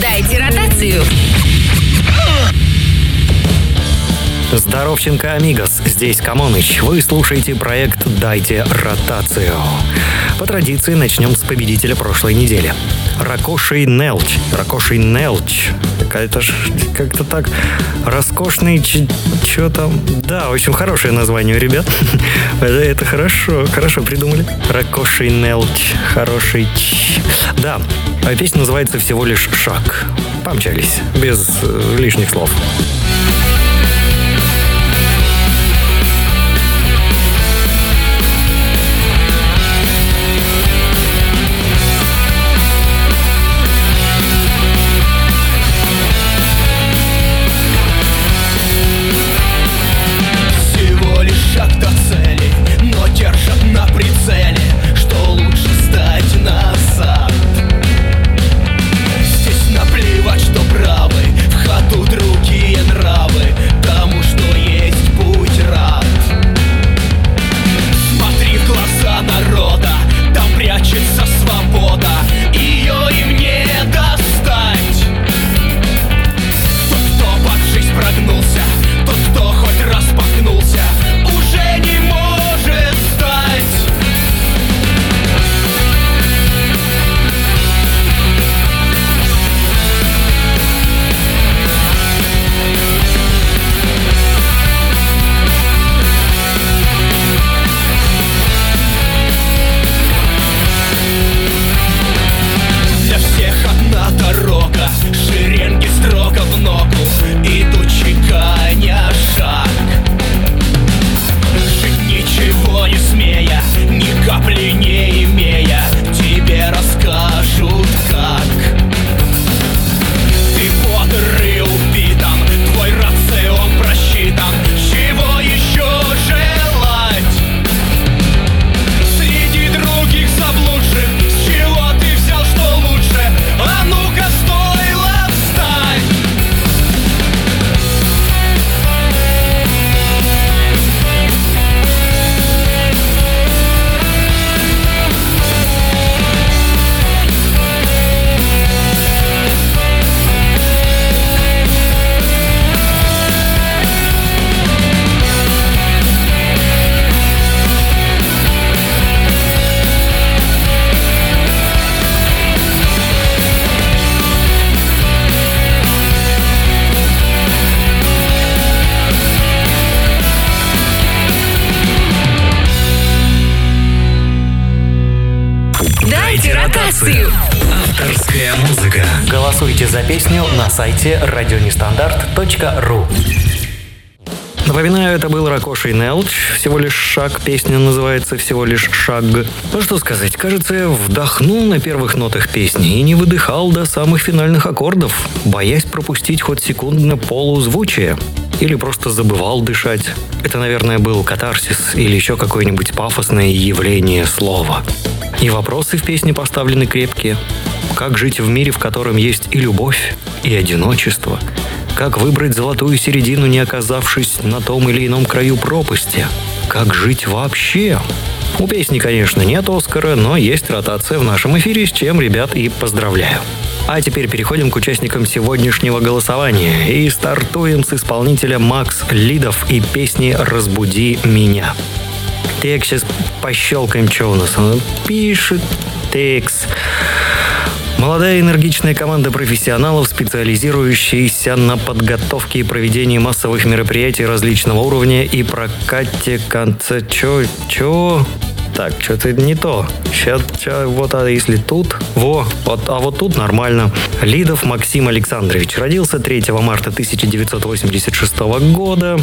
Дайте ротацию. Здоровченко, амигос, здесь Камоныч. Вы слушаете проект «Дайте ротацию». По традиции начнем с победителя прошлой недели. Ракошей Нелч. Ракошей Нелч. Какая-то ж как-то так роскошный что там. Да, очень хорошее название, ребят. это, это хорошо, хорошо придумали. Ракошей Нелч. Хороший ч. Да, а песня называется «Всего лишь шаг». Помчались, без э, лишних слов. Сайте радионестандарт.ру. Напоминаю, это был Ракоши Нелч. Всего лишь шаг. Песня называется «Всего лишь шаг». Ну что сказать, кажется, я вдохнул на первых нотах песни и не выдыхал до самых финальных аккордов, боясь пропустить хоть секундно полузвучие. Или просто забывал дышать. Это, наверное, был катарсис или еще какое-нибудь пафосное явление слова. И вопросы в песне поставлены крепкие. Как жить в мире, в котором есть и любовь, и одиночество? Как выбрать золотую середину, не оказавшись на том или ином краю пропасти? Как жить вообще? У песни, конечно, нет Оскара, но есть ротация в нашем эфире, с чем, ребят, и поздравляю. А теперь переходим к участникам сегодняшнего голосования и стартуем с исполнителя Макс Лидов и песни «Разбуди меня». Так, сейчас пощелкаем, что у нас. Он пишет текст. Молодая энергичная команда профессионалов, специализирующаяся на подготовке и проведении массовых мероприятий различного уровня и прокате конца... Чё? Чё? Так, что-то не то. Сейчас, сейчас, вот, а если тут? Во, вот, а вот тут нормально. Лидов Максим Александрович родился 3 марта 1986 года.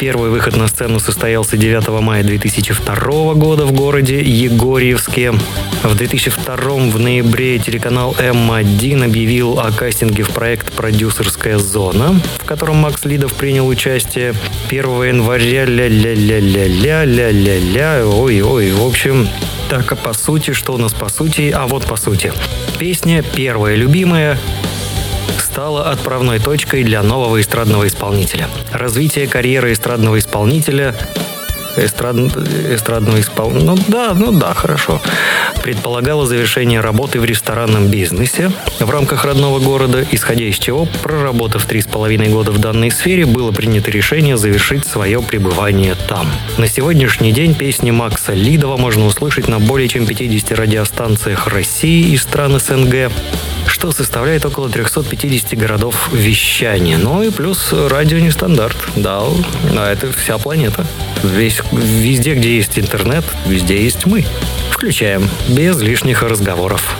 Первый выход на сцену состоялся 9 мая 2002 года в городе Егорьевске. В 2002 в ноябре телеканал М1 объявил о кастинге в проект «Продюсерская зона», в котором Макс Лидов принял участие 1 января ля-ля-ля-ля-ля-ля-ля, ой-ой, в общем, так, а по сути, что у нас по сути? А вот по сути. Песня первая любимая стала отправной точкой для нового эстрадного исполнителя. Развитие карьеры эстрадного исполнителя эстрад... эстрадного исполнителя. Ну да, ну да, хорошо. предполагала завершение работы в ресторанном бизнесе в рамках родного города, исходя из чего, проработав три с половиной года в данной сфере, было принято решение завершить свое пребывание там. На сегодняшний день песни Макса Лидова можно услышать на более чем 50 радиостанциях России и стран СНГ, что составляет около 350 городов вещания. Ну и плюс радио нестандарт. Да, а это вся планета. Весь, везде, где есть интернет, везде есть мы. Включаем, без лишних разговоров.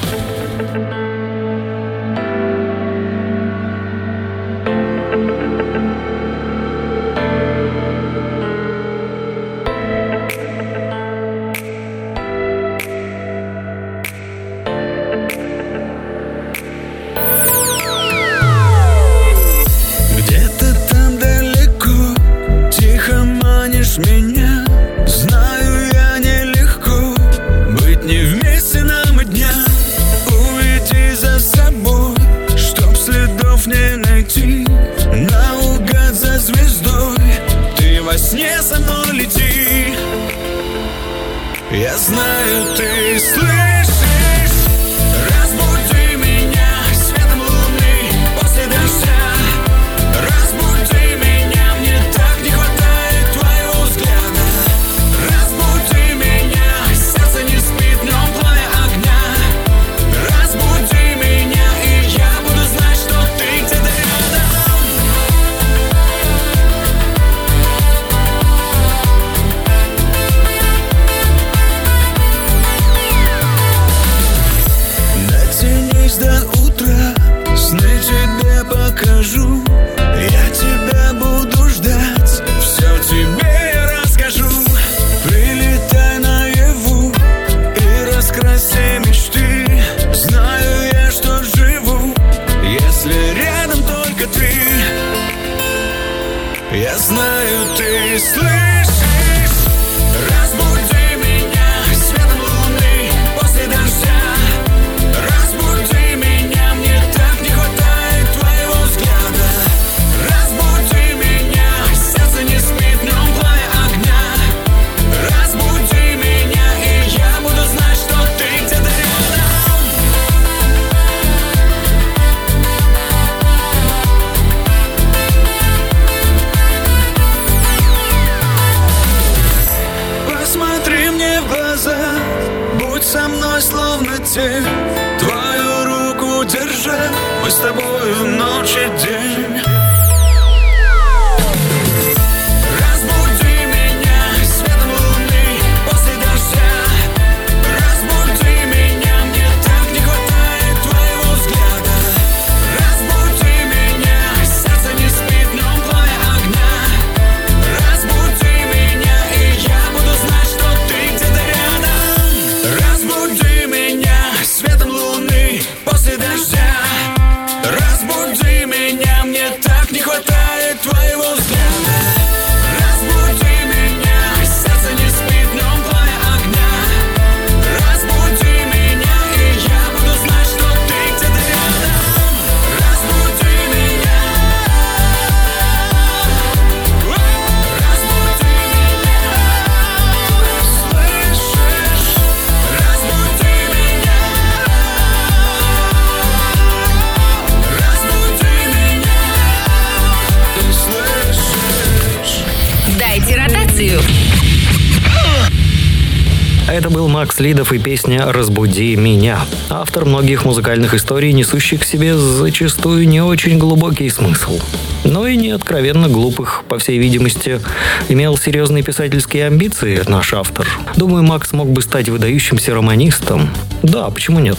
Лидов и песня «Разбуди меня». Автор многих музыкальных историй, несущих в себе зачастую не очень глубокий смысл. Но и не откровенно глупых, по всей видимости. Имел серьезные писательские амбиции наш автор. Думаю, Макс мог бы стать выдающимся романистом. Да, почему нет?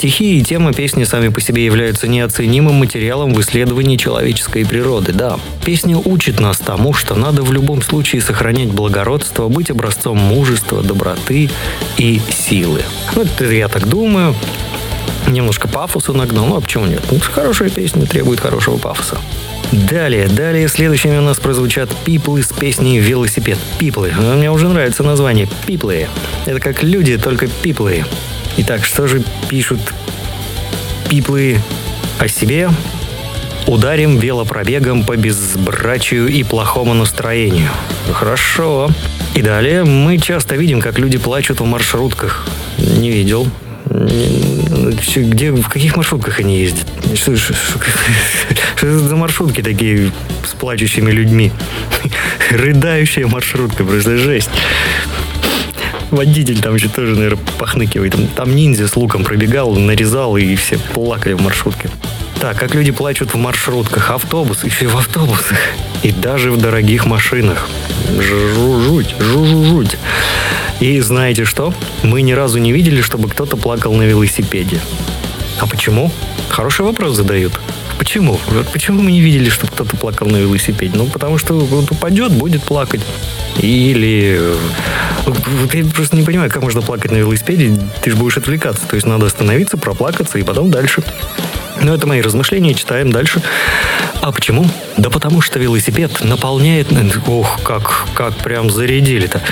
Стихи и тема песни сами по себе являются неоценимым материалом в исследовании человеческой природы, да. Песня учит нас тому, что надо в любом случае сохранять благородство, быть образцом мужества, доброты и силы. Ну, это я так думаю. Немножко пафоса нагнал, ну а почему нет? Ну, хорошая песня требует хорошего пафоса. Далее, далее следующими у нас прозвучат пиплы с песней «Велосипед». Пиплы. Мне уже нравится название. Пиплы. Это как люди, только пиплы. Итак, что же пишут пиплы о себе? Ударим велопробегом по безбрачию и плохому настроению. Хорошо. И далее мы часто видим, как люди плачут в маршрутках. Не видел. Где, в каких маршрутках они ездят? Что, что, что, что это за маршрутки такие с плачущими людьми? Рыдающая маршрутка, просто жесть. Водитель там еще тоже, наверное, похныкивает. Там, ниндзя с луком пробегал, нарезал, и все плакали в маршрутке. Так, как люди плачут в маршрутках, автобус, еще и в автобусах. И даже в дорогих машинах. Жуть, жуть. И знаете что? Мы ни разу не видели, чтобы кто-то плакал на велосипеде. А почему? Хороший вопрос задают. Почему? Почему мы не видели, чтобы кто-то плакал на велосипеде? Ну, потому что он упадет, будет плакать. Или... Вот я просто не понимаю, как можно плакать на велосипеде, ты же будешь отвлекаться. То есть надо остановиться, проплакаться и потом дальше. Но это мои размышления, читаем дальше. А почему? Да потому что велосипед наполняет... Ох, как, как прям зарядили-то.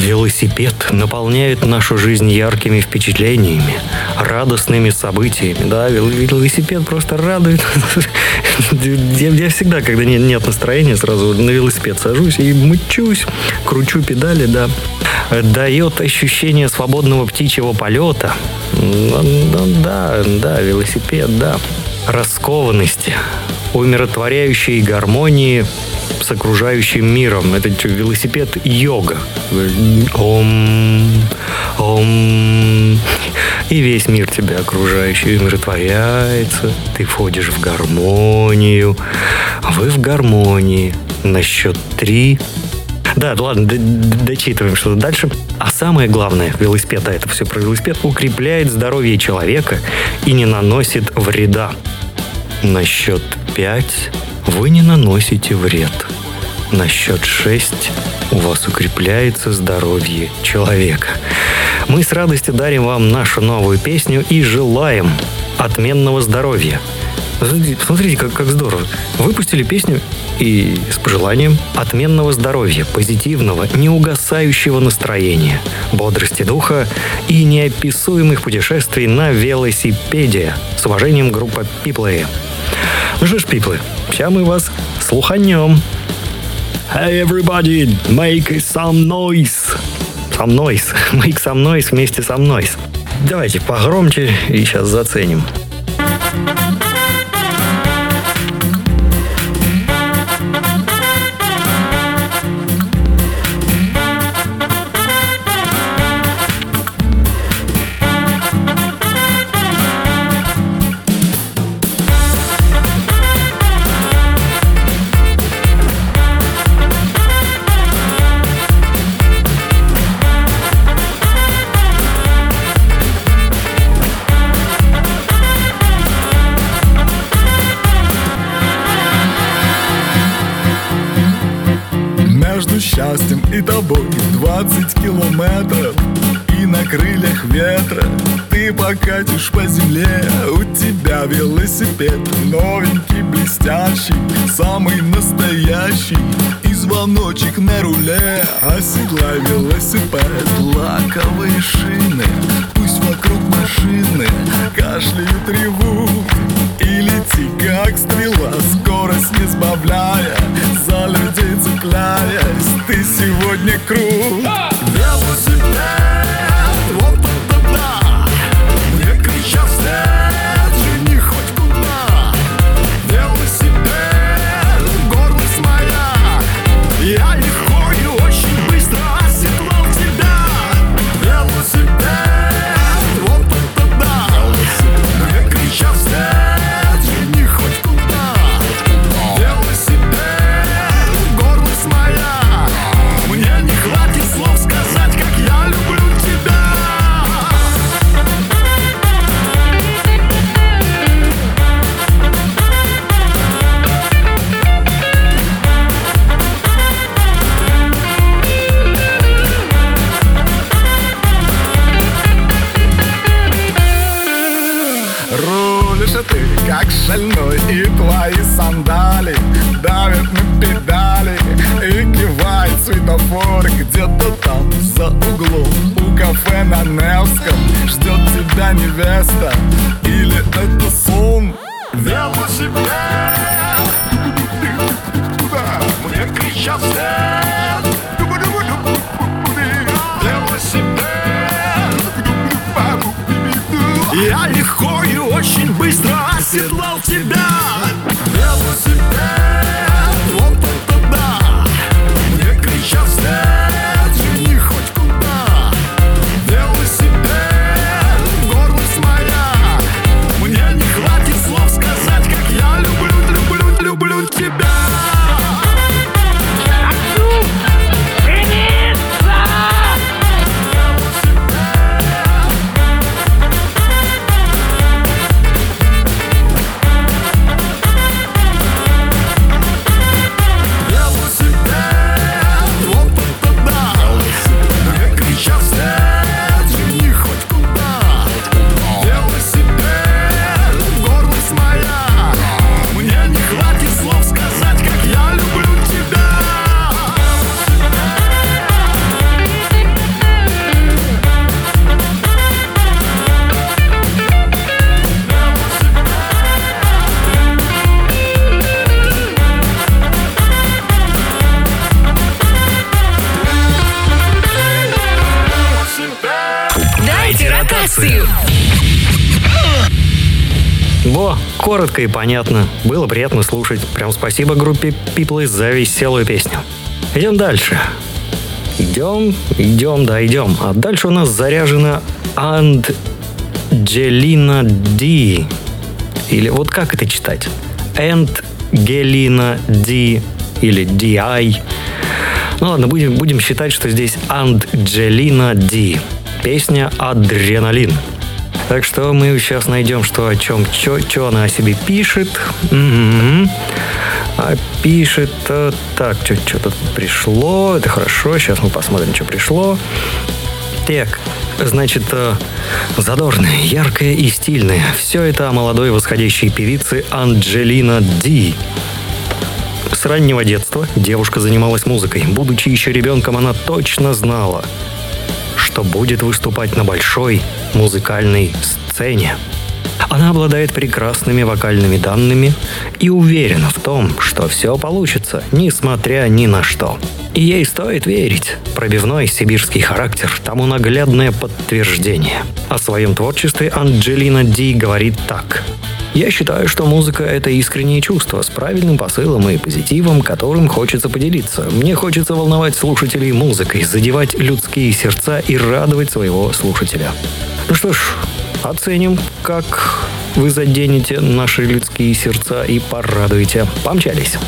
Велосипед наполняет нашу жизнь яркими впечатлениями, радостными событиями. Да, велосипед просто радует. Я, всегда, когда нет, настроения, сразу на велосипед сажусь и мучусь, кручу педали, да. Дает ощущение свободного птичьего полета. Да, да, велосипед, да. Раскованности, умиротворяющей гармонии с окружающим миром. Это велосипед йога. Ом, ом. И весь мир тебя окружающий умиротворяется. Ты входишь в гармонию. Вы в гармонии. На счет три да, ладно, дочитываем что-то дальше. А самое главное, велосипед, да, это все про велосипед, укрепляет здоровье человека и не наносит вреда. На счет пять вы не наносите вред. На счет 6 у вас укрепляется здоровье человека. Мы с радостью дарим вам нашу новую песню и желаем отменного здоровья. Смотрите, как, как здорово. Выпустили песню и с пожеланием отменного здоровья, позитивного, неугасающего настроения, бодрости духа и неописуемых путешествий на велосипеде. С уважением, группа People. Ну что ж, пиплы, сейчас мы вас слуханем. Hey everybody, make some noise. Some noise. Make some noise вместе со мной. Давайте погромче и сейчас заценим. и Где-то там, за углом, у кафе на Невском Ждет тебя невеста, или это сон? Я по себе, куда? Мне кричат вслед. Я легко и очень быстро оседлал тебя. Коротко и понятно. Было приятно слушать. Прям спасибо группе People за веселую песню. Идем дальше. Идем, идем, да, идем. А дальше у нас заряжена Анджелина Ди. Или вот как это читать? Ангелина Ди или DI. Ну ладно, будем, будем считать, что здесь Анджелина Ди. Песня «Адреналин». Так что мы сейчас найдем, что о чем, что она о себе пишет. А пишет, э, так, что-то пришло, это хорошо, сейчас мы посмотрим, что пришло. Так, значит, э, задорная, яркая и стильная. Все это о молодой восходящей певице Анджелина Ди. С раннего детства девушка занималась музыкой. Будучи еще ребенком, она точно знала – что будет выступать на большой музыкальной сцене. Она обладает прекрасными вокальными данными и уверена в том, что все получится, несмотря ни на что. И ей стоит верить. Пробивной сибирский характер тому наглядное подтверждение. О своем творчестве Анджелина Ди говорит так. Я считаю, что музыка — это искреннее чувство с правильным посылом и позитивом, которым хочется поделиться. Мне хочется волновать слушателей музыкой, задевать людские сердца и радовать своего слушателя. Ну что ж, оценим, как вы заденете наши людские сердца и порадуете. Помчались!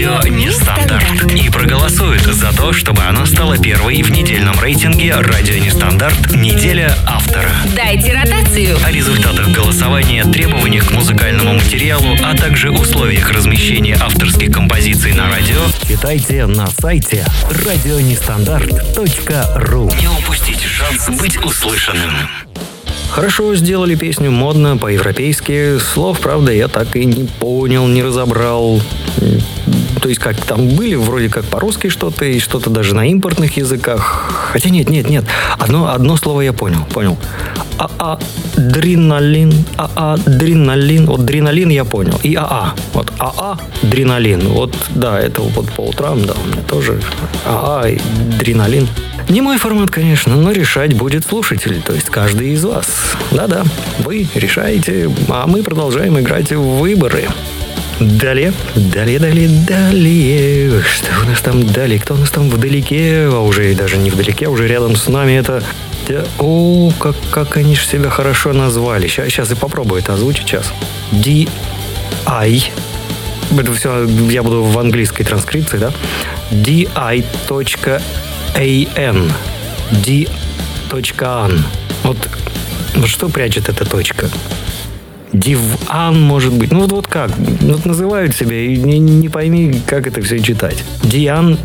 «Радио Нестандарт» и проголосуют за то, чтобы она стала первой в недельном рейтинге «Радио Нестандарт. Неделя автора». Дайте ротацию. О результатах голосования, требованиях к музыкальному материалу, а также условиях размещения авторских композиций на радио читайте на сайте радионестандарт.ру Не упустите шанс быть услышанным. Хорошо сделали песню модно, по-европейски. Слов, правда, я так и не понял, не разобрал. То есть как, там были вроде как по-русски что-то и что-то даже на импортных языках. Хотя нет, нет, нет. Одно, одно слово я понял, понял. АА дреналин, АА дреналин. Вот дреналин я понял. И АА. Вот АА дреналин. Вот да, это вот по утрам, да, у меня тоже АА дреналин. Не мой формат, конечно, но решать будет слушатель, то есть каждый из вас. Да-да, вы решаете, а мы продолжаем играть в выборы. Далее, далее, далее, далее. Что у нас там далее? Кто у нас там вдалеке? А уже даже не вдалеке, а уже рядом с нами это... О, как, как они же себя хорошо назвали. Сейчас, сейчас и попробую это озвучить сейчас. DI. Это все я буду в английской транскрипции, да? DI. AN. D.an. Вот, вот что прячет эта точка? Диван, может быть. Ну вот, вот как? Вот называют себя и не, не пойми, как это все читать. Диан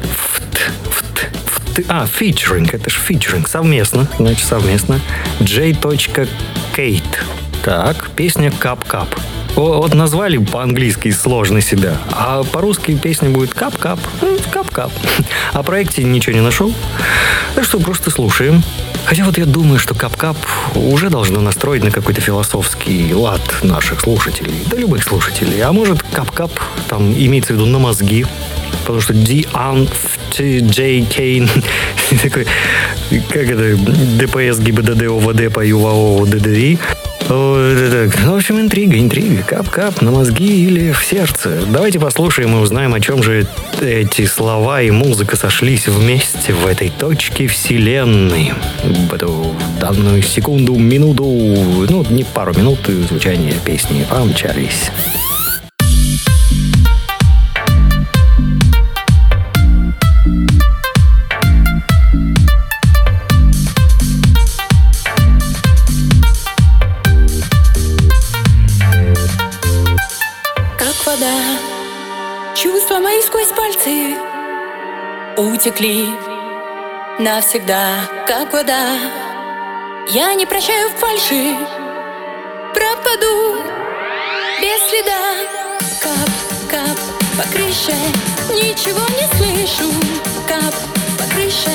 а, featuring, это же featuring, совместно, значит, совместно. J.Kate. Так, песня Кап-Кап. Вот назвали по-английски сложно себя, а по-русски песня будет кап-кап, кап-кап. О проекте ничего не нашел, так что просто слушаем. Хотя вот я думаю, что кап-кап уже должно настроить на какой-то философский лад наших слушателей, да любых слушателей. А может кап-кап там имеется в виду на мозги, потому что D. J. Кейн такой, как это, ДПС, ГИБДД, ОВД, по ЮВАО, ДДИ. В общем, интрига, интрига. Кап-кап на мозги или в сердце. Давайте послушаем и узнаем, о чем же эти слова и музыка сошлись вместе в этой точке вселенной. В эту данную секунду, минуту, ну, не пару минут звучания песни помчались. Утекли навсегда, как вода. Я не прощаю фальши, пропаду без следа. Кап, кап по крыше, ничего не слышу. Кап по крыше,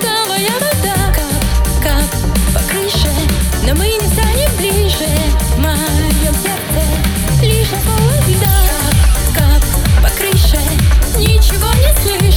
твоя вода. Кап, кап по крыше, но мы не станем ближе. В моем сердце лишь льда. Кап, кап по крыше, ничего не слышу.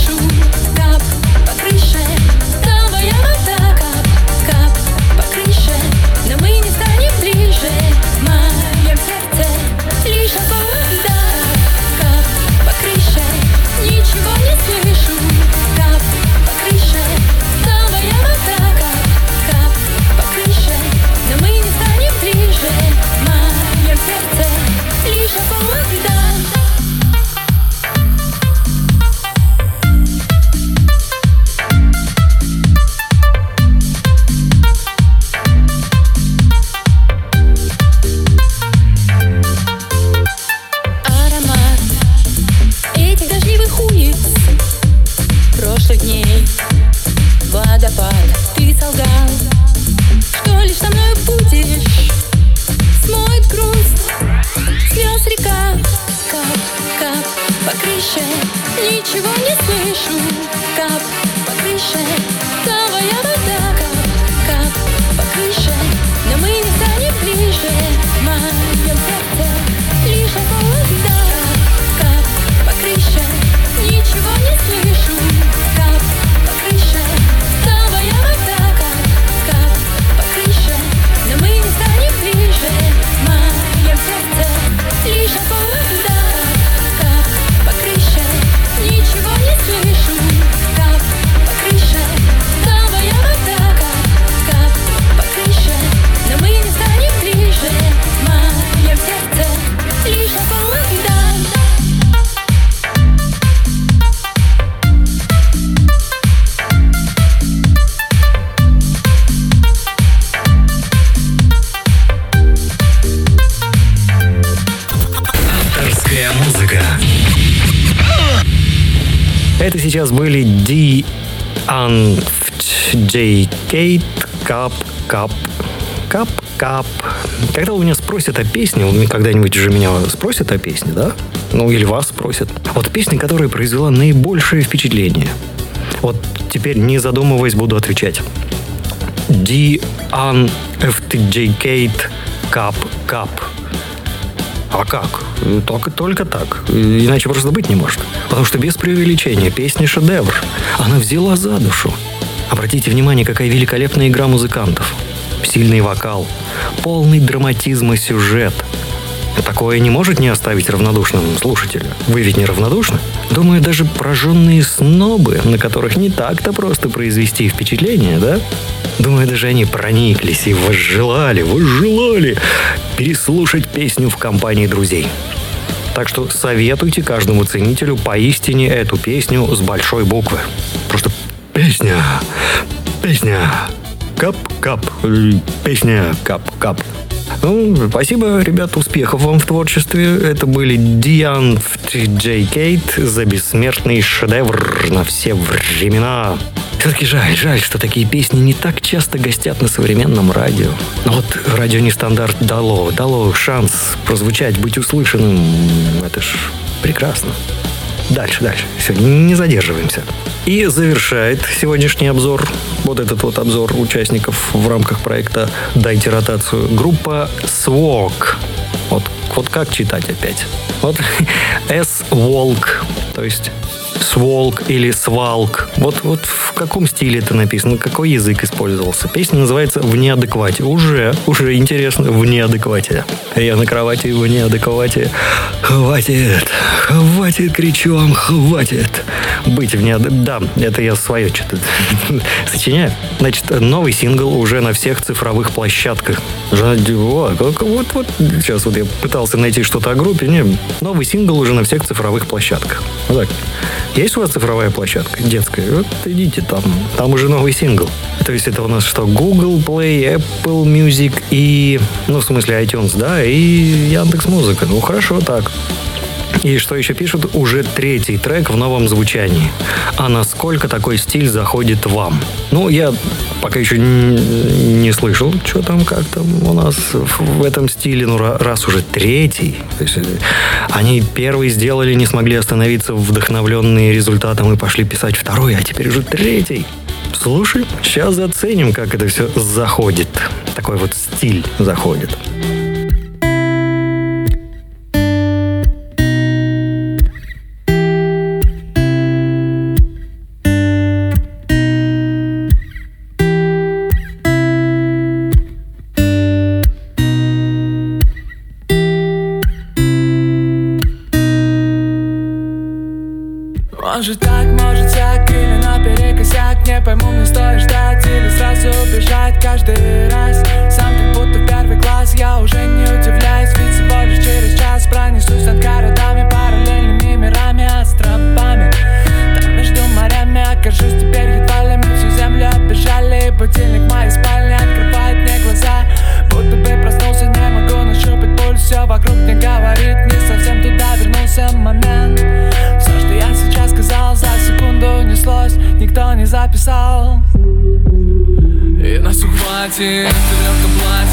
Были D. J. Kate Кап Кап Кап Кап. Когда у меня спросят о песне, он когда-нибудь уже меня спросят о песне, да? Ну, или вас спросят. Вот песня, которая произвела наибольшее впечатление. Вот теперь, не задумываясь, буду отвечать. D. An FTJ Kate Кап Кап. А как? Только, только так. Иначе просто быть не может. Потому что без преувеличения песня шедевр. Она взяла за душу. Обратите внимание, какая великолепная игра музыкантов. Сильный вокал, полный драматизм и сюжет. Такое не может не оставить равнодушным слушателя. Вы ведь не равнодушны? Думаю, даже прожженные снобы, на которых не так-то просто произвести впечатление, да? Думаю, даже они прониклись и возжелали, возжелали переслушать песню в компании друзей. Так что советуйте каждому ценителю поистине эту песню с большой буквы. Просто песня, песня, кап-кап, песня, кап-кап. Ну, спасибо, ребят, успехов вам в творчестве. Это были Диан Джей Кейт за бессмертный шедевр на все времена. Все-таки жаль, жаль, что такие песни не так часто гостят на современном радио. Но вот радио нестандарт дало, дало шанс прозвучать, быть услышанным. Это ж прекрасно. Дальше, дальше. Все, не задерживаемся. И завершает сегодняшний обзор, вот этот вот обзор участников в рамках проекта «Дайте ротацию», группа SWOG. Вот, вот как читать опять? Вот S-Walk, то есть сволк или свалк. Вот, вот в каком стиле это написано, какой язык использовался. Песня называется «В неадеквате». Уже, уже интересно, «В неадеквате». Я на кровати в неадеквате. Хватит, хватит, кричу вам, хватит. Быть в неадеквате. Да, это я свое что-то сочиняю. Значит, новый сингл уже на всех цифровых площадках. Вот, вот, вот. Сейчас вот я пытался найти что-то о группе. Не, новый сингл уже на всех цифровых площадках. Вот так. Есть у вас цифровая площадка детская? Вот идите там. Там уже новый сингл. То есть это у нас что? Google Play, Apple Music и... Ну, в смысле iTunes, да? И Яндекс Музыка. Ну, хорошо так. И что еще пишут? Уже третий трек в новом звучании. А насколько такой стиль заходит вам? Ну, я пока еще не, слышал, что там, как там у нас в этом стиле. Ну, раз уже третий. Есть, э, они первый сделали, не смогли остановиться, вдохновленные результатом, и пошли писать второй, а теперь уже третий. Слушай, сейчас заценим, как это все заходит. Такой вот стиль заходит. написал. И нас ухватит трех оплате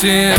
платье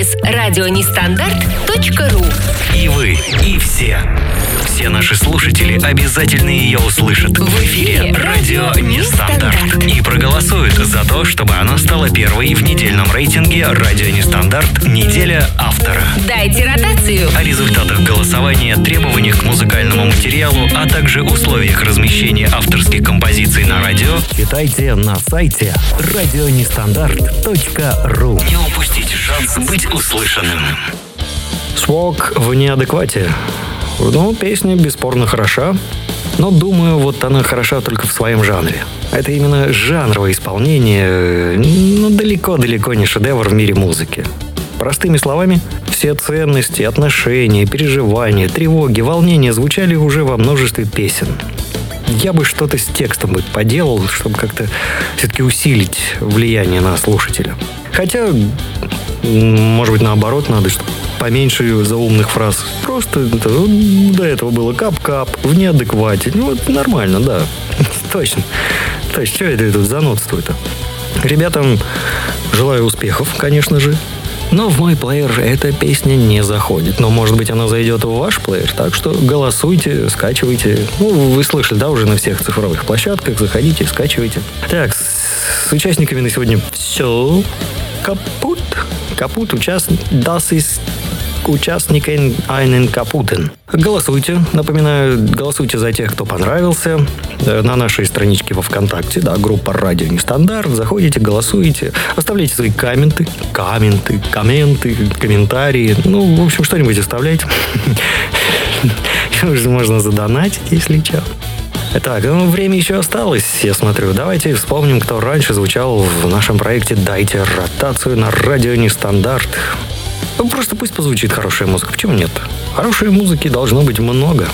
адрес радионестандарт.ру. И вы, и все. Все наши слушатели обязательно ее услышат в эфире «Радио Нестандарт» и проголосуют за то, чтобы она стала первой в недельном рейтинге «Радио Нестандарт. Неделя автора». Дайте ротацию. О результатах голосования, требованиях к музыкальному материалу, а также условиях размещения авторских композиций на радио читайте на сайте радионестандарт.ру Не упустите шанс быть услышанным. Свок в неадеквате. Ну, песня бесспорно хороша, но думаю, вот она хороша только в своем жанре. Это именно жанровое исполнение, ну, далеко-далеко не шедевр в мире музыки. Простыми словами, все ценности, отношения, переживания, тревоги, волнения звучали уже во множестве песен. Я бы что-то с текстом бы поделал, чтобы как-то все-таки усилить влияние на слушателя. Хотя, может быть, наоборот, надо, чтобы поменьше заумных фраз. Просто ну, до этого было кап-кап, в неадеквате. Ну, вот нормально, да. Точно. То есть, что это тут занудствует-то? Ребятам желаю успехов, конечно же. Но в мой плеер эта песня не заходит. Но, может быть, она зайдет в ваш плеер. Так что голосуйте, скачивайте. Ну, вы слышали, да, уже на всех цифровых площадках. Заходите, скачивайте. Так, с с участниками на сегодня все. Капут. Капут участник. Das ist участникен einen Капутен. Голосуйте. Напоминаю, голосуйте за тех, кто понравился. Э, На нашей страничке во Вконтакте, да, группа «Радио Нестандарт». Заходите, голосуйте, оставляйте свои комменты, комменты, комменты, комментарии. Ну, в общем, что-нибудь оставляйте. Можно задонатить, если что. Так, ну, время еще осталось, я смотрю. Давайте вспомним, кто раньше звучал в нашем проекте «Дайте ротацию» на радио «Нестандарт». Ну, просто пусть позвучит хорошая музыка. Почему нет? Хорошей музыки должно быть много.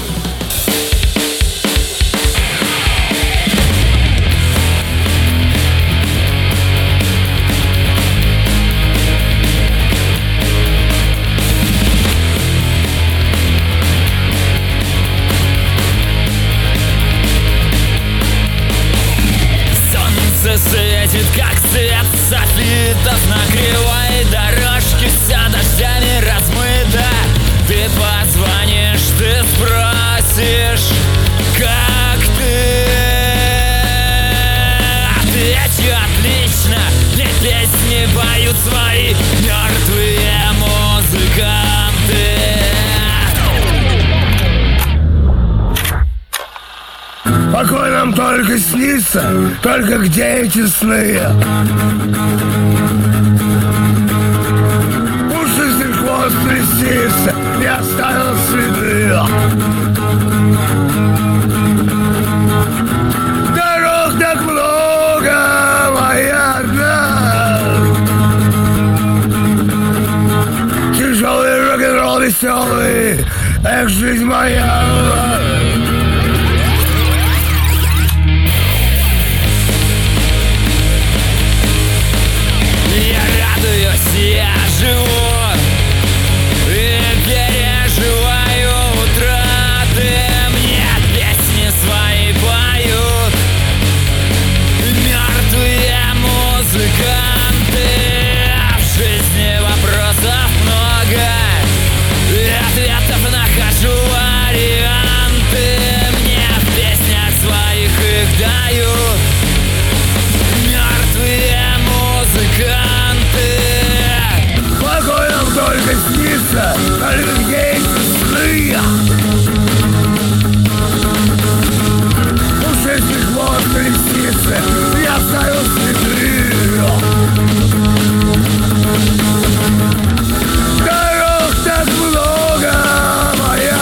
Только где эти сны? Пушистый хвост приснится, не оставил следы. Дорог так моя одна. Тяжелый рок-н-ролл веселый, эх, жизнь моя. Где эти сны? Пушистых вод колесницы я оставил следы. Дорог так моя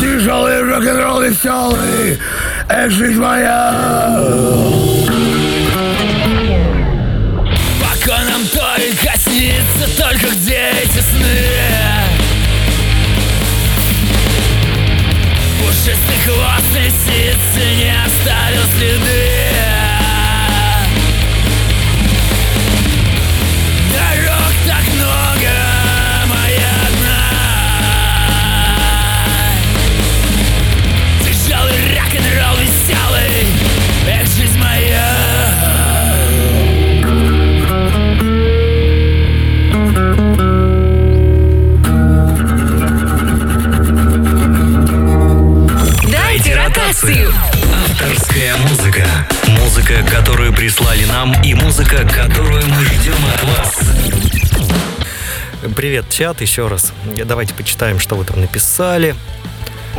Тяжелый рок-н-ролл веселый, эх, жизнь моя. Чат, еще раз. Давайте почитаем, что вы там написали.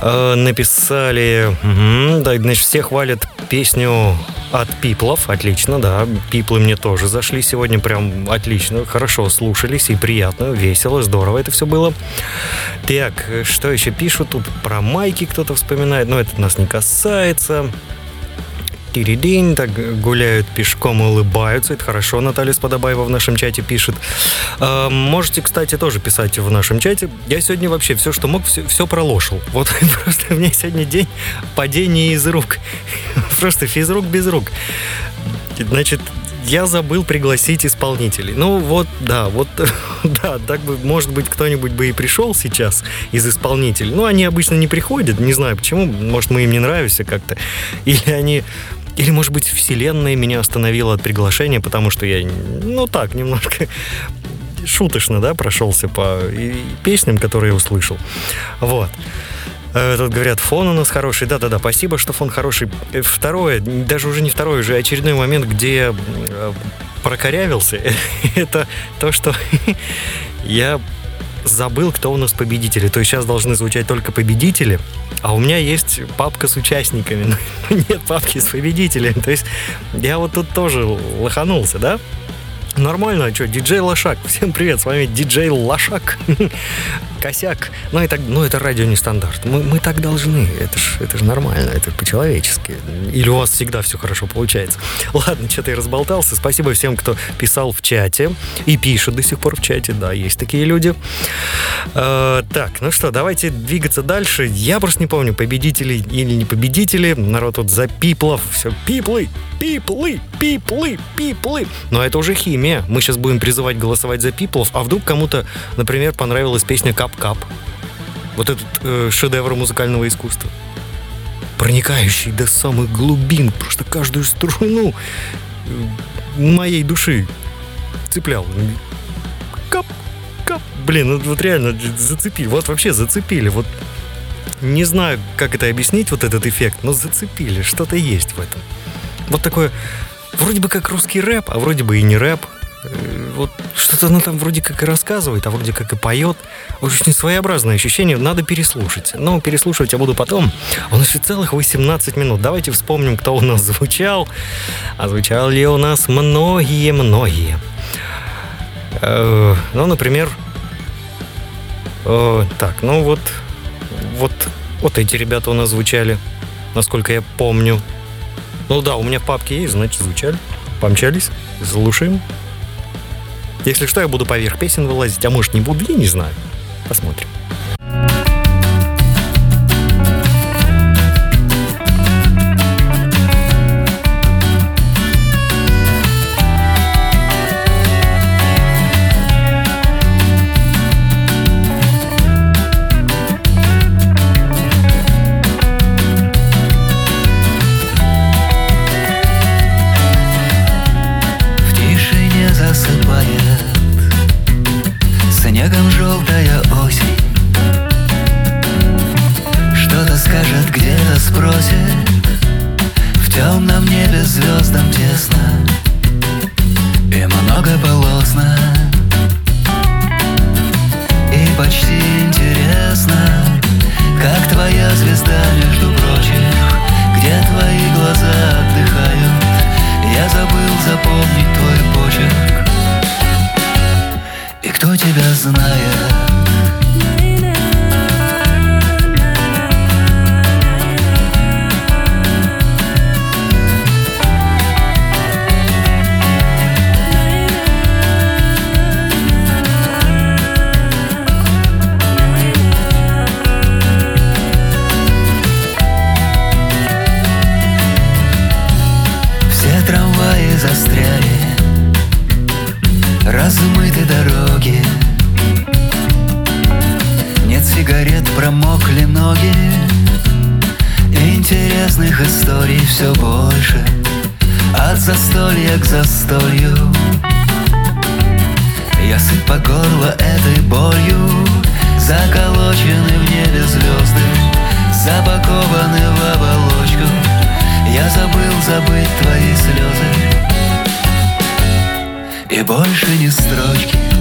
Э, написали... мгм, да, значит, все хвалят песню от Пиплов. Отлично, да. Пиплы мне тоже зашли сегодня. Прям отлично. Хорошо слушались и приятно, весело, здорово это все было. Так, э, что еще пишут? Тут про майки кто-то вспоминает. Но это нас не касается. Тиридинь, так гуляют пешком и улыбаются. Это хорошо, Наталья Сподобаева в нашем чате пишет. А, можете, кстати, тоже писать в нашем чате. Я сегодня вообще все, что мог, все, все пролошил. Вот просто у меня сегодня день падения из рук. Просто физрук без рук. Значит, я забыл пригласить исполнителей. Ну вот, да, вот, да, так бы, может быть, кто-нибудь бы и пришел сейчас из исполнителей. Ну, они обычно не приходят, не знаю почему, может, мы им не нравимся как-то. Или они или, может быть, вселенная меня остановила от приглашения, потому что я, ну так, немножко шуточно, да, прошелся по песням, которые я услышал. Вот. Э, Тут говорят, фон у нас хороший. Да-да-да, спасибо, что фон хороший. Э, Второе, даже уже не второе, уже очередной момент, где я э, прокорявился, это то, что я забыл, кто у нас победители. То есть сейчас должны звучать только победители, а у меня есть папка с участниками, но нет папки с победителями. То есть я вот тут тоже лоханулся, да? Нормально, а что, диджей Лошак. Всем привет, с вами диджей Лошак. Косяк. Ну, так, ну, это радио не стандарт. Мы, мы так должны. Это ж, это ж нормально, это по-человечески. Или у вас всегда все хорошо получается. Ладно, что-то я разболтался. Спасибо всем, кто писал в чате и пишет до сих пор в чате. Да, есть такие люди. Э, так, ну что, давайте двигаться дальше. Я просто не помню, победители или не победители. Народ тут за пиплов. Все, пиплы, пиплы, пиплы, пиплы. Но это уже химия. Мы сейчас будем призывать голосовать за пиплов. А вдруг кому-то, например, понравилась песня «Кап-кап». Вот этот э, шедевр музыкального искусства. Проникающий до самых глубин, просто каждую струну э, моей души цеплял. Кап, кап. Блин, ну вот реально зацепили. Вот вообще зацепили. Вот не знаю, как это объяснить, вот этот эффект, но зацепили. Что-то есть в этом. Вот такое, вроде бы как русский рэп, а вроде бы и не рэп. Э, Вот что-то она там вроде как и рассказывает, а вроде как и поет. Очень своеобразное ощущение, надо переслушать. Но переслушивать я буду потом. У еще целых 18 минут. Давайте вспомним, кто у нас звучал. А звучали у нас многие-многие. Э, Ну, например, э, так, ну вот, вот, вот эти ребята у нас звучали, насколько я помню. Ну да, у меня в папке есть, значит, звучали. Помчались, слушаем. Если что, я буду поверх песен вылазить, а может не буду, я не знаю. Посмотрим. И больше ни строчки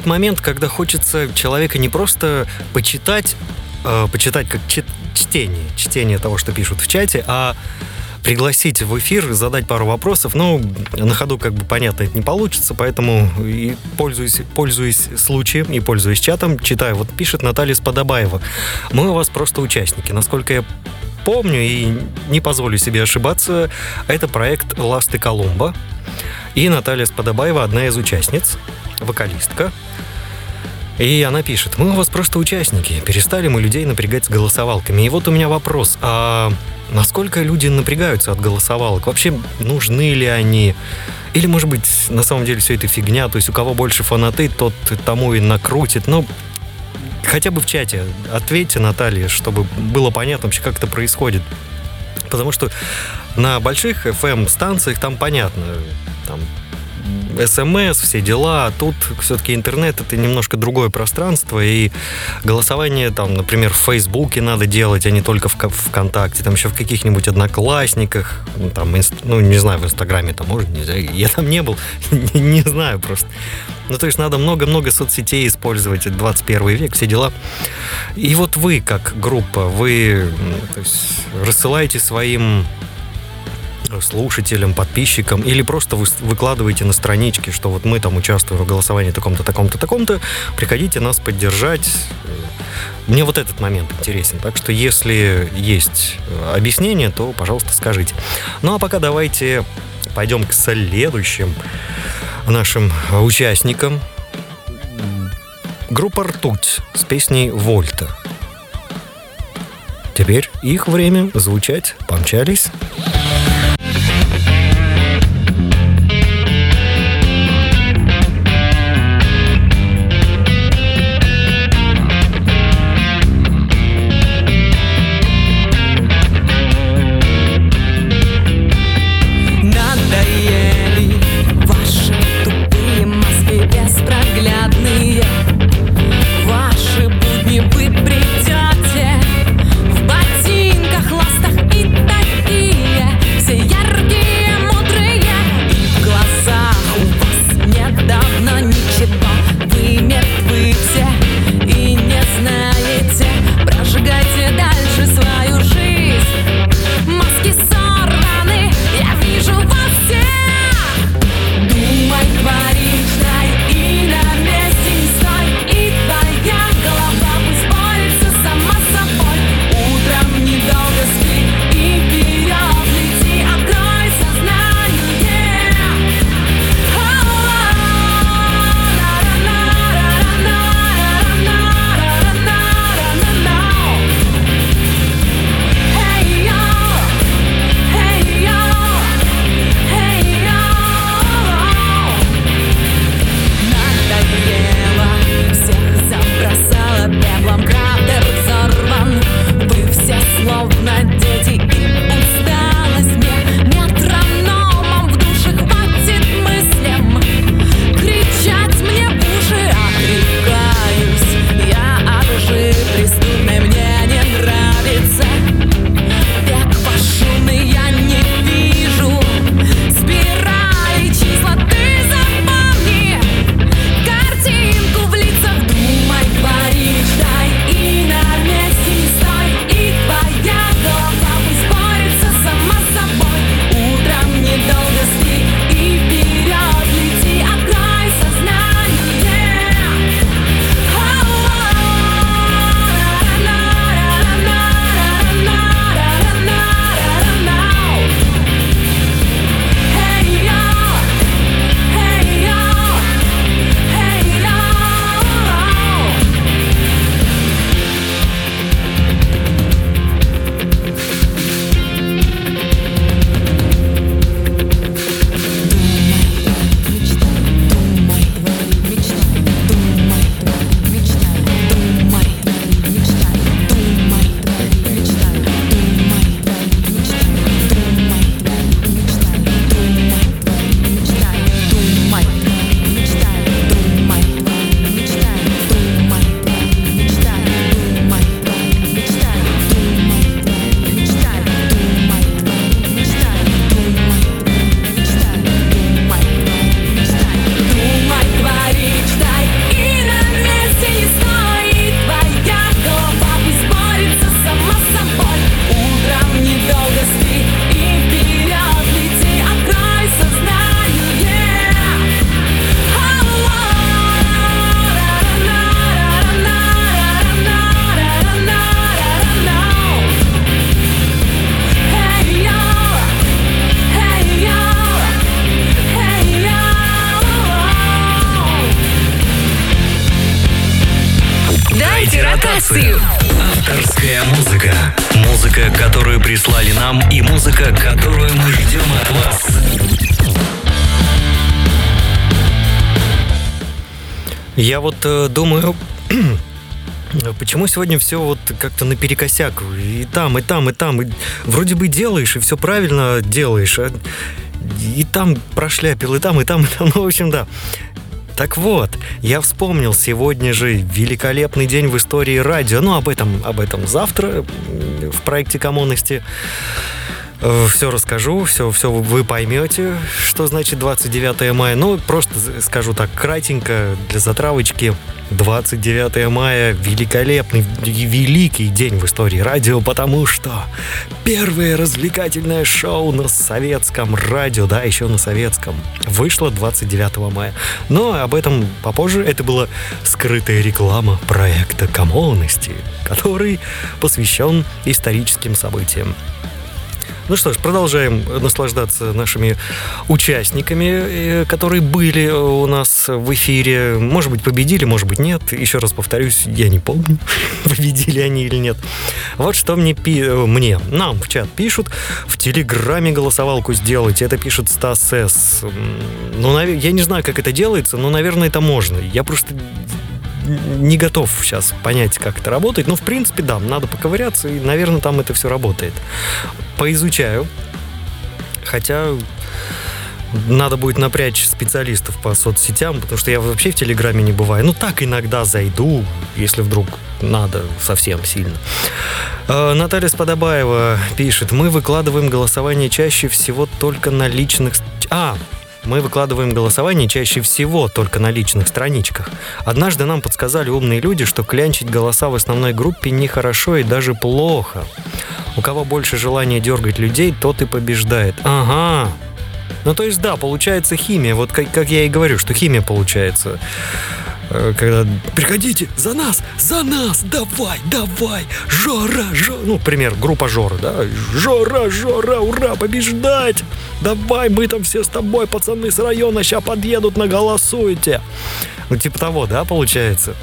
тот момент, когда хочется человека не просто почитать, э, почитать как чит- чтение, чтение того, что пишут в чате, а пригласить в эфир, задать пару вопросов. Ну, на ходу, как бы, понятно, это не получится, поэтому и пользуясь, пользуясь случаем и пользуясь чатом, читаю. Вот пишет Наталья Сподобаева. Мы у вас просто участники. Насколько я помню и не позволю себе ошибаться, это проект «Ласты Колумба». И Наталья Сподобаева одна из участниц, вокалистка. И она пишет, мы у вас просто участники, перестали мы людей напрягать с голосовалками. И вот у меня вопрос, а насколько люди напрягаются от голосовалок? Вообще нужны ли они? Или, может быть, на самом деле все это фигня, то есть у кого больше фанаты, тот тому и накрутит. Ну, хотя бы в чате ответьте, Наталья, чтобы было понятно вообще, как это происходит. Потому что на больших FM-станциях там понятно, там СМС, все дела, а тут все-таки интернет это немножко другое пространство, и голосование там, например, в Фейсбуке надо делать, а не только в Ко- ВКонтакте, там еще в каких-нибудь одноклассниках, ну, там, ну, не знаю, в Инстаграме там можно, нельзя, я там не был, не знаю просто. Ну, то есть надо много-много соцсетей использовать, это 21 век, все дела. И вот вы, как группа, вы есть, рассылаете своим слушателям, подписчикам, или просто вы выкладываете на страничке, что вот мы там участвуем в голосовании таком-то, таком-то, таком-то, приходите нас поддержать. Мне вот этот момент интересен. Так что если есть э, объяснение, то, пожалуйста, скажите. Ну а пока давайте пойдем к следующим нашим участникам. Группа «Ртуть» с песней «Вольта». Теперь их время звучать. Помчались. Вот э, думаю, почему сегодня все вот как-то наперекосяк? И там, и там, и там. И вроде бы делаешь, и все правильно делаешь. а и там прошляпил, и там, и там, и там. Ну, в общем, да. Так вот, я вспомнил сегодня же великолепный день в истории радио. Ну, об этом, об этом завтра в проекте коммунности. Все расскажу, все, все вы поймете, что значит 29 мая. Ну, просто скажу так кратенько, для затравочки. 29 мая – великолепный, великий день в истории радио, потому что первое развлекательное шоу на советском радио, да, еще на советском, вышло 29 мая. Но об этом попозже. Это была скрытая реклама проекта «Коммунности», который посвящен историческим событиям. Ну что ж, продолжаем наслаждаться нашими участниками, э, которые были у нас в эфире. Может быть, победили, может быть, нет. Еще раз повторюсь, я не помню, победили они или нет. Вот что мне, пи- э, мне, нам в чат пишут. В Телеграме голосовалку сделать. Это пишет Стас С. Ну, я не знаю, как это делается, но, наверное, это можно. Я просто не готов сейчас понять, как это работает. Но, в принципе, да, надо поковыряться, и, наверное, там это все работает. Поизучаю. Хотя надо будет напрячь специалистов по соцсетям, потому что я вообще в Телеграме не бываю. Ну, так иногда зайду, если вдруг надо совсем сильно. Э, Наталья Сподобаева пишет, мы выкладываем голосование чаще всего только на личных... А, мы выкладываем голосование чаще всего только на личных страничках. Однажды нам подсказали умные люди, что клянчить голоса в основной группе нехорошо и даже плохо. У кого больше желания дергать людей, тот и побеждает. Ага. Ну, то есть, да, получается химия. Вот как, как я и говорю, что химия получается. Э, Когда приходите за нас, за нас, давай, давай, Жора, Жора. Ну, пример, группа Жора, да? Жора, Жора, ура, побеждать! Давай, мы там все с тобой, пацаны с района, сейчас подъедут, наголосуйте. Ну, типа того, да, получается?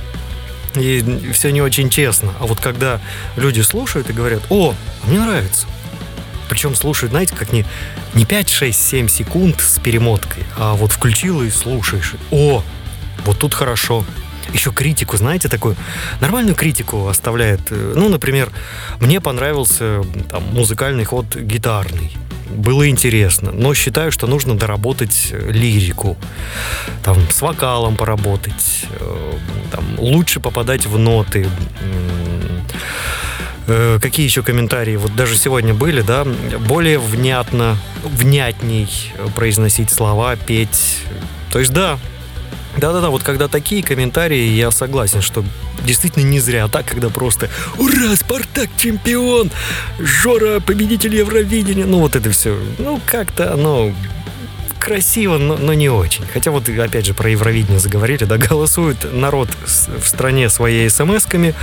И все не очень честно. А вот когда люди слушают и говорят, о, мне нравится. Причем слушают, знаете, как не, не 5, 6, 7 секунд с перемоткой, а вот включил и слушаешь. О, вот тут хорошо. Еще критику, знаете, такую нормальную критику оставляет. Э, Ну, например, мне понравился там, музыкальный ход гитарный. Было интересно, но считаю, что нужно доработать э, лирику, там, с вокалом поработать, э, там, лучше попадать в ноты. Какие еще комментарии? Вот даже сегодня были, да? Более внятно, внятней произносить слова, петь. То есть, да, да-да-да, вот когда такие комментарии, я согласен, что действительно не зря так, когда просто «Ура, Спартак чемпион! Жора победитель Евровидения!» Ну, вот это все. Ну, как-то оно красиво, но, но не очень. Хотя вот, опять же, про Евровидение заговорили, да, голосует народ в стране своей смс-ками,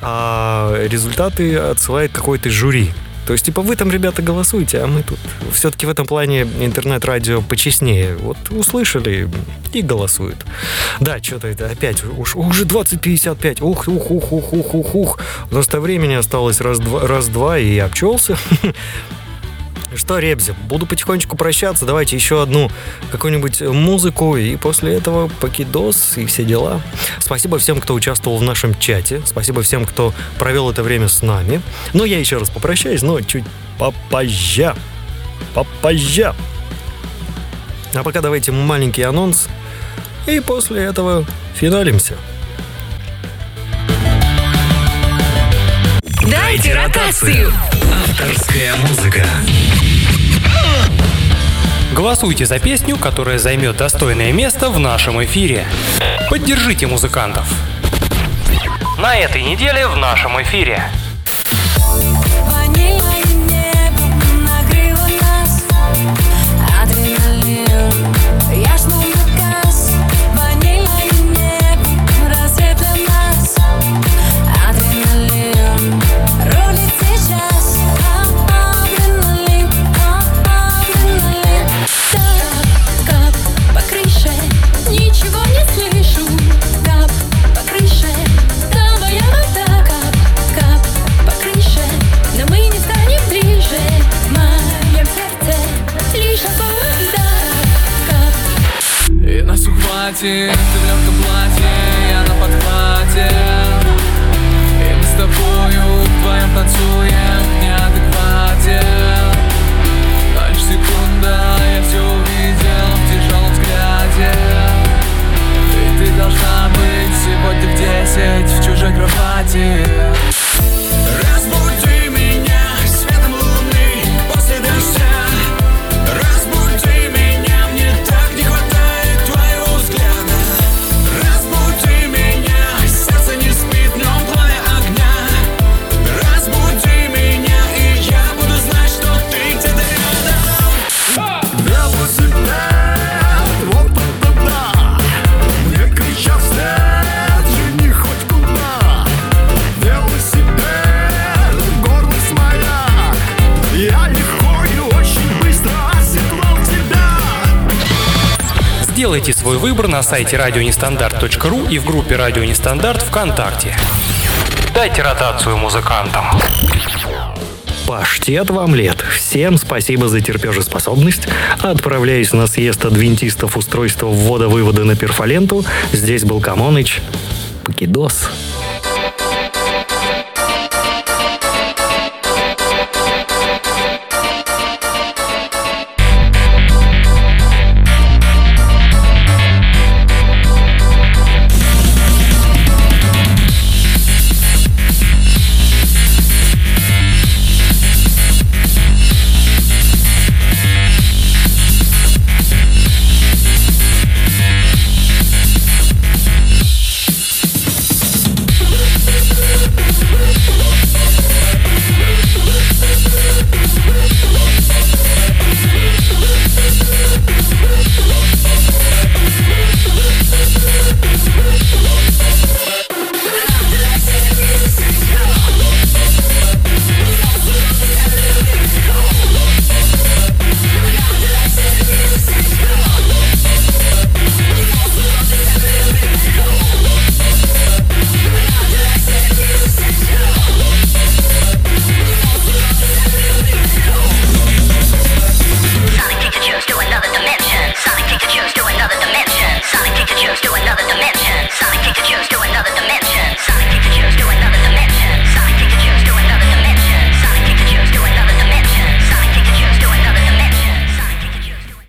а результаты отсылает какой-то жюри. То есть, типа, вы там, ребята, голосуете, а мы тут... Все-таки в этом плане интернет-радио почестнее. Вот услышали и голосуют. Да, что-то это опять, уж, уже 20.55. Ух, ух, ух, ух, ух, ух, ух. У нас-то времени осталось раз-два, раз-два и обчелся. Что, Ребзи, буду потихонечку прощаться. Давайте еще одну какую-нибудь музыку, и после этого покидос и все дела. Спасибо всем, кто участвовал в нашем чате. Спасибо всем, кто провел это время с нами. Ну, я еще раз попрощаюсь, но чуть попозже. Попозже. А пока давайте маленький анонс. И после этого финалимся. Дайте ротацию. Авторская музыка. Голосуйте за песню, которая займет достойное место в нашем эфире. Поддержите музыкантов. На этой неделе в нашем эфире. Хватит Ты в легком платье, я на подхвате И мы с тобою вдвоем танцуем в неадеквате. Но лишь секунда, я все увидел в тяжелом взгляде. И ты должна быть сегодня в десять в чужой кровати Сделайте свой выбор на сайте радионестандарт.ру и в группе «Радио Нестандарт» ВКонтакте. Дайте ротацию музыкантам. Паштет в омлет. Всем спасибо за терпежеспособность. Отправляюсь на съезд адвентистов устройства ввода-вывода на перфоленту. Здесь был Камоныч. Покидос.